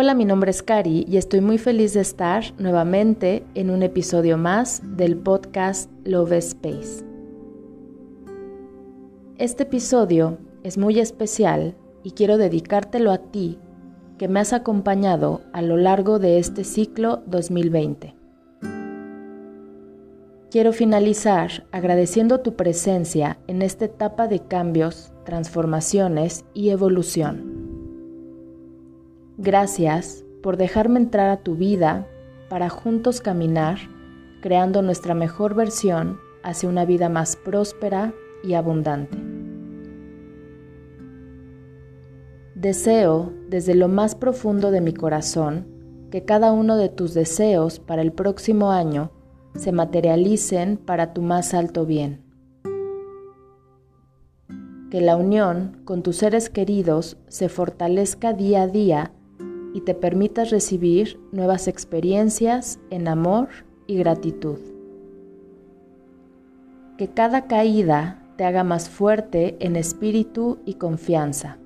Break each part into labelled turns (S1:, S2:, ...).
S1: Hola, mi nombre es Cari y estoy muy feliz de estar nuevamente en un episodio más del podcast Love Space. Este episodio es muy especial y quiero dedicártelo a ti que me has acompañado a lo largo de este ciclo 2020. Quiero finalizar agradeciendo tu presencia en esta etapa de cambios, transformaciones y evolución. Gracias por dejarme entrar a tu vida para juntos caminar, creando nuestra mejor versión hacia una vida más próspera y abundante. Deseo desde lo más profundo de mi corazón que cada uno de tus deseos para el próximo año se materialicen para tu más alto bien. Que la unión con tus seres queridos se fortalezca día a día y te permitas recibir nuevas experiencias en amor y gratitud. Que cada caída te haga más fuerte en espíritu y confianza.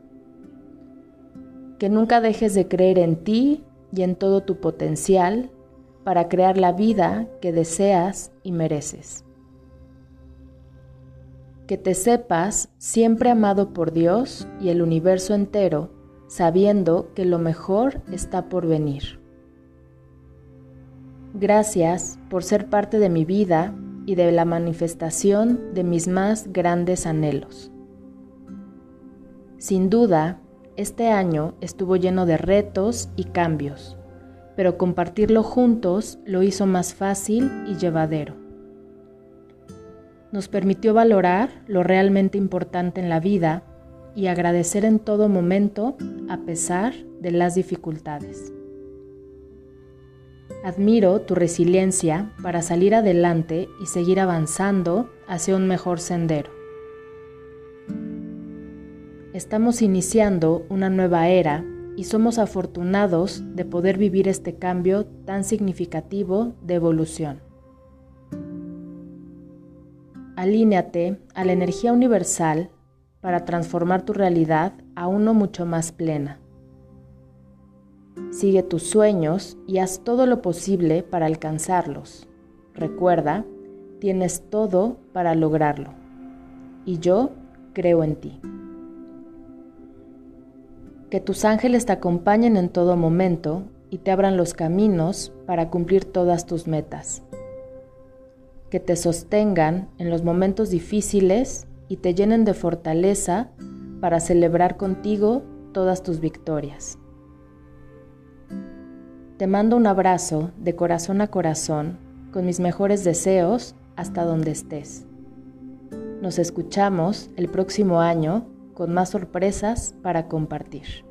S1: Que nunca dejes de creer en ti y en todo tu potencial para crear la vida que deseas y mereces. Que te sepas siempre amado por Dios y el universo entero sabiendo que lo mejor está por venir. Gracias por ser parte de mi vida y de la manifestación de mis más grandes anhelos. Sin duda, este año estuvo lleno de retos y cambios, pero compartirlo juntos lo hizo más fácil y llevadero. Nos permitió valorar lo realmente importante en la vida y agradecer en todo momento a pesar de las dificultades. Admiro tu resiliencia para salir adelante y seguir avanzando hacia un mejor sendero. Estamos iniciando una nueva era y somos afortunados de poder vivir este cambio tan significativo de evolución. Alíneate a la energía universal para transformar tu realidad a uno mucho más plena. Sigue tus sueños y haz todo lo posible para alcanzarlos. Recuerda, tienes todo para lograrlo. Y yo creo en ti. Que tus ángeles te acompañen en todo momento y te abran los caminos para cumplir todas tus metas. Que te sostengan en los momentos difíciles y te llenen de fortaleza para celebrar contigo todas tus victorias. Te mando un abrazo de corazón a corazón con mis mejores deseos hasta donde estés. Nos escuchamos el próximo año con más sorpresas para compartir.